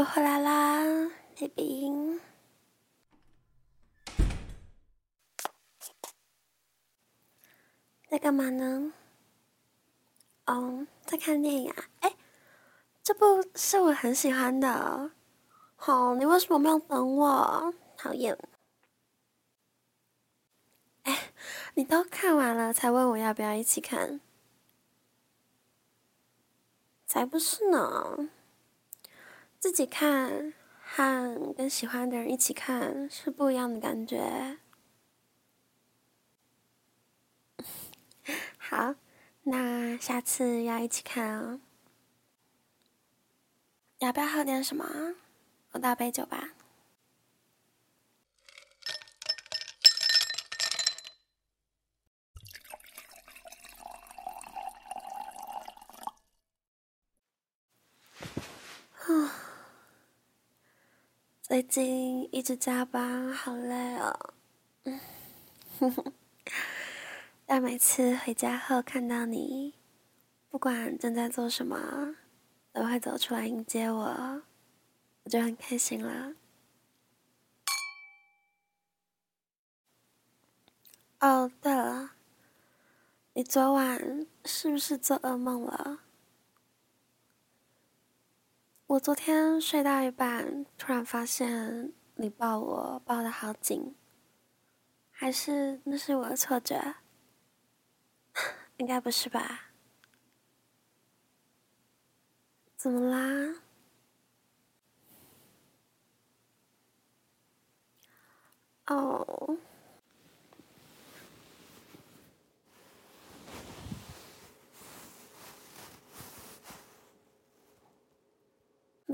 我回来啦，baby。在干嘛呢？哦，在看电影啊。哎，这部是我很喜欢的。好，你为什么没有等我？讨厌。哎，你都看完了才问我要不要一起看？才不是呢。自己看和跟喜欢的人一起看是不一样的感觉。好，那下次要一起看哦。要不要喝点什么？我倒杯酒吧。最近一直加班，好累哦。但每次回家后看到你，不管正在做什么，都会走出来迎接我，我就很开心了。哦，对了，你昨晚是不是做噩梦了？我昨天睡到一半，突然发现你抱我抱的好紧，还是那是我的错觉？应该不是吧？怎么啦？哦。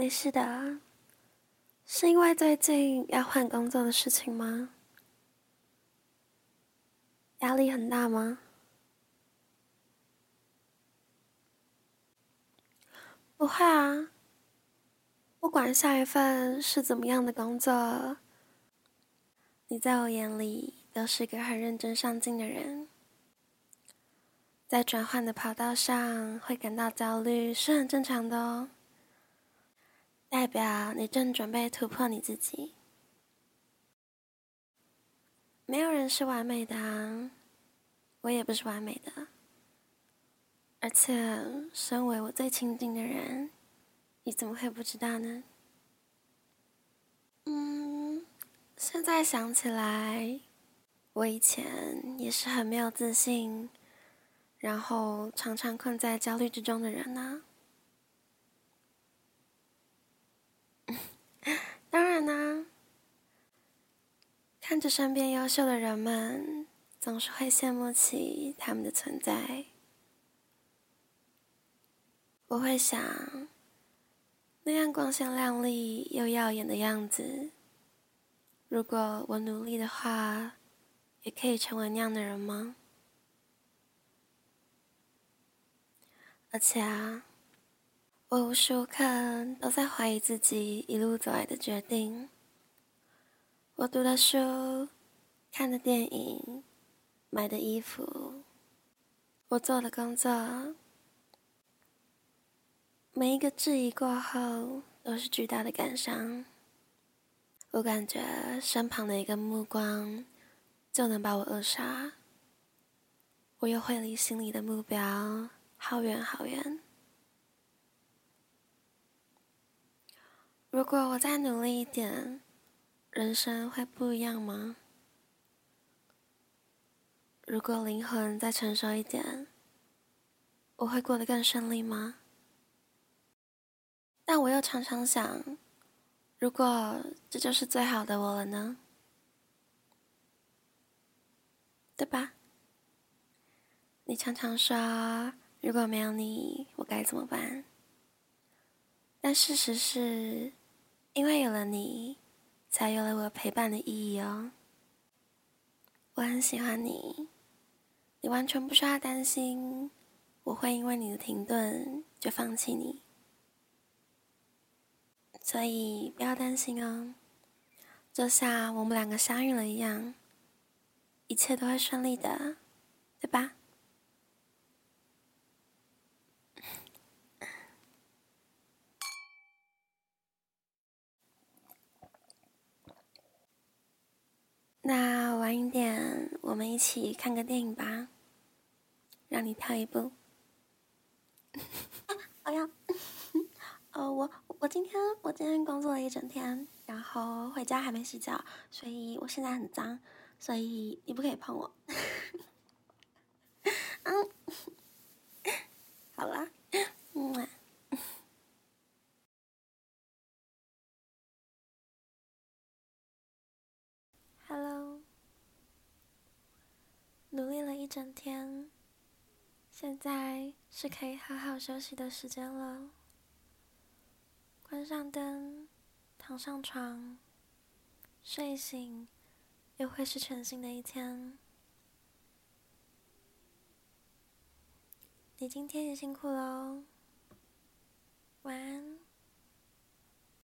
没事的，是因为最近要换工作的事情吗？压力很大吗？不会啊，不管下一份是怎么样的工作，你在我眼里都是个很认真上进的人。在转换的跑道上会感到焦虑是很正常的哦。代表你正准备突破你自己。没有人是完美的，我也不是完美的。而且，身为我最亲近的人，你怎么会不知道呢？嗯，现在想起来，我以前也是很没有自信，然后常常困在焦虑之中的人呢然啦，看着身边优秀的人们，总是会羡慕起他们的存在。我会想，那样光鲜亮丽又耀眼的样子，如果我努力的话，也可以成为那样的人吗？而且啊。我无时无刻都在怀疑自己一路走来的决定。我读的书、看的电影、买的衣服、我做的工作，每一个质疑过后都是巨大的感伤。我感觉身旁的一个目光就能把我扼杀，我又会离心里的目标好远好远。如果我再努力一点，人生会不一样吗？如果灵魂再成熟一点，我会过得更顺利吗？但我又常常想，如果这就是最好的我了呢？对吧？你常常说，如果没有你，我该怎么办？但事实是。因为有了你，才有了我陪伴的意义哦。我很喜欢你，你完全不需要担心我会因为你的停顿就放弃你，所以不要担心哦。就像我们两个相遇了一样，一切都会顺利的，对吧？那晚一点，我们一起看个电影吧。让你挑一部。我要，呃，我我今天我今天工作了一整天，然后回家还没洗澡，所以我现在很脏，所以你不可以碰我。嗯，好了，嗯。Hello，努力了一整天。现在是可以好好休息的时间了。关上灯，躺上床，睡醒，又会是全新的一天。你今天也辛苦喽。